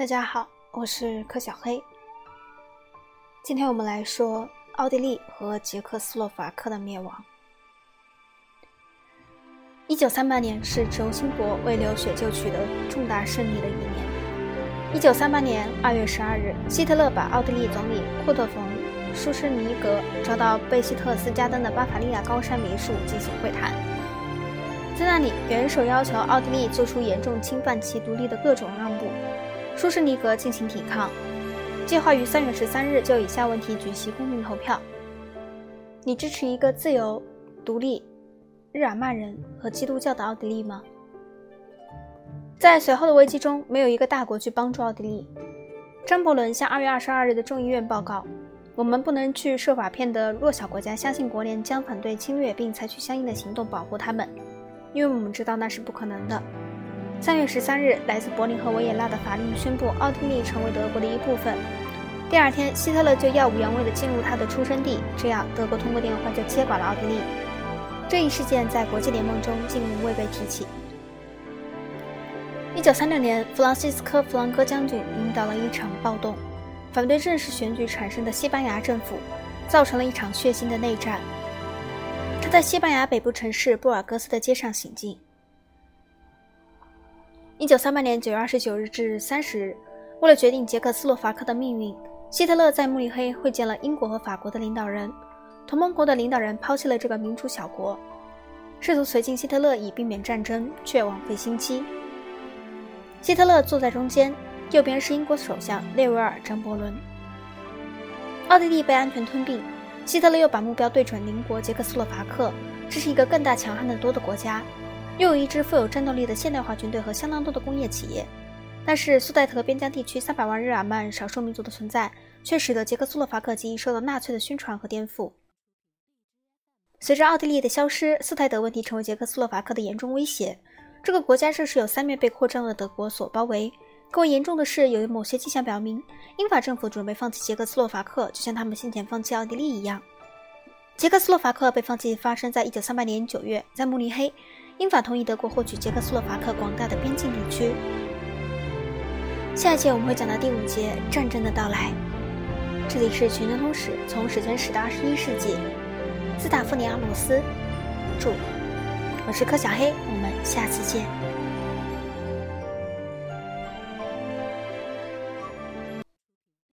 大家好，我是柯小黑。今天我们来说奥地利和捷克斯洛伐克的灭亡。一九三八年是轴心国为流血就取得重大胜利的一年。一九三八年二月十二日，希特勒把奥地利总理库特冯·舒施尼格招到贝希特斯加登的巴伐利亚高山别墅进行会谈。在那里，元首要求奥地利做出严重侵犯其独立的各种让步。舒施尼格进行抵抗，计划于三月十三日就以下问题举行公民投票：你支持一个自由、独立、日耳曼人和基督教的奥地利吗？在随后的危机中，没有一个大国去帮助奥地利。张伯伦向二月二十二日的众议院报告：“我们不能去设法骗得弱小国家相信国联将反对侵略，并采取相应的行动保护他们，因为我们知道那是不可能的。”三月十三日，来自柏林和维也纳的法令宣布奥地利成为德国的一部分。第二天，希特勒就耀武扬威地进入他的出生地，这样德国通过电话就接管了奥地利。这一事件在国际联盟中竟未被提起。一九三六年，弗朗西斯科·弗朗哥将军领导了一场暴动，反对正式选举产生的西班牙政府，造成了一场血腥的内战。他在西班牙北部城市布尔戈斯的街上行进。一九三八年九月二十九日至三十日，为了决定捷克斯洛伐克的命运，希特勒在慕尼黑会见了英国和法国的领导人。同盟国的领导人抛弃了这个民主小国，试图随进希特勒以避免战争，却枉费心机。希特勒坐在中间，右边是英国首相列维尔·张伯伦。奥地利被安全吞并，希特勒又把目标对准邻国捷克斯洛伐克，这是一个更大、强悍的多的国家。又有一支富有战斗力的现代化军队和相当多的工业企业，但是苏代特边疆地区三百万日耳曼少数民族的存在，却使得捷克斯洛伐克极易受到纳粹的宣传和颠覆。随着奥地利的消失，苏台德问题成为捷克斯洛伐克的严重威胁。这个国家正是有三面被扩张的德国所包围。更为严重的是，有某些迹象表明，英法政府准备放弃捷克斯洛伐克，就像他们先前放弃奥地利一样。捷克斯洛伐克被放弃发生在一九三八年九月，在慕尼黑。英法同意德国获取捷克斯洛伐克广大的边境地区。下一节我们会讲到第五节战争的到来。这里是全球通史，从史前史到二十一世纪，斯塔夫尼阿姆斯著。我是柯小黑，我们下次见。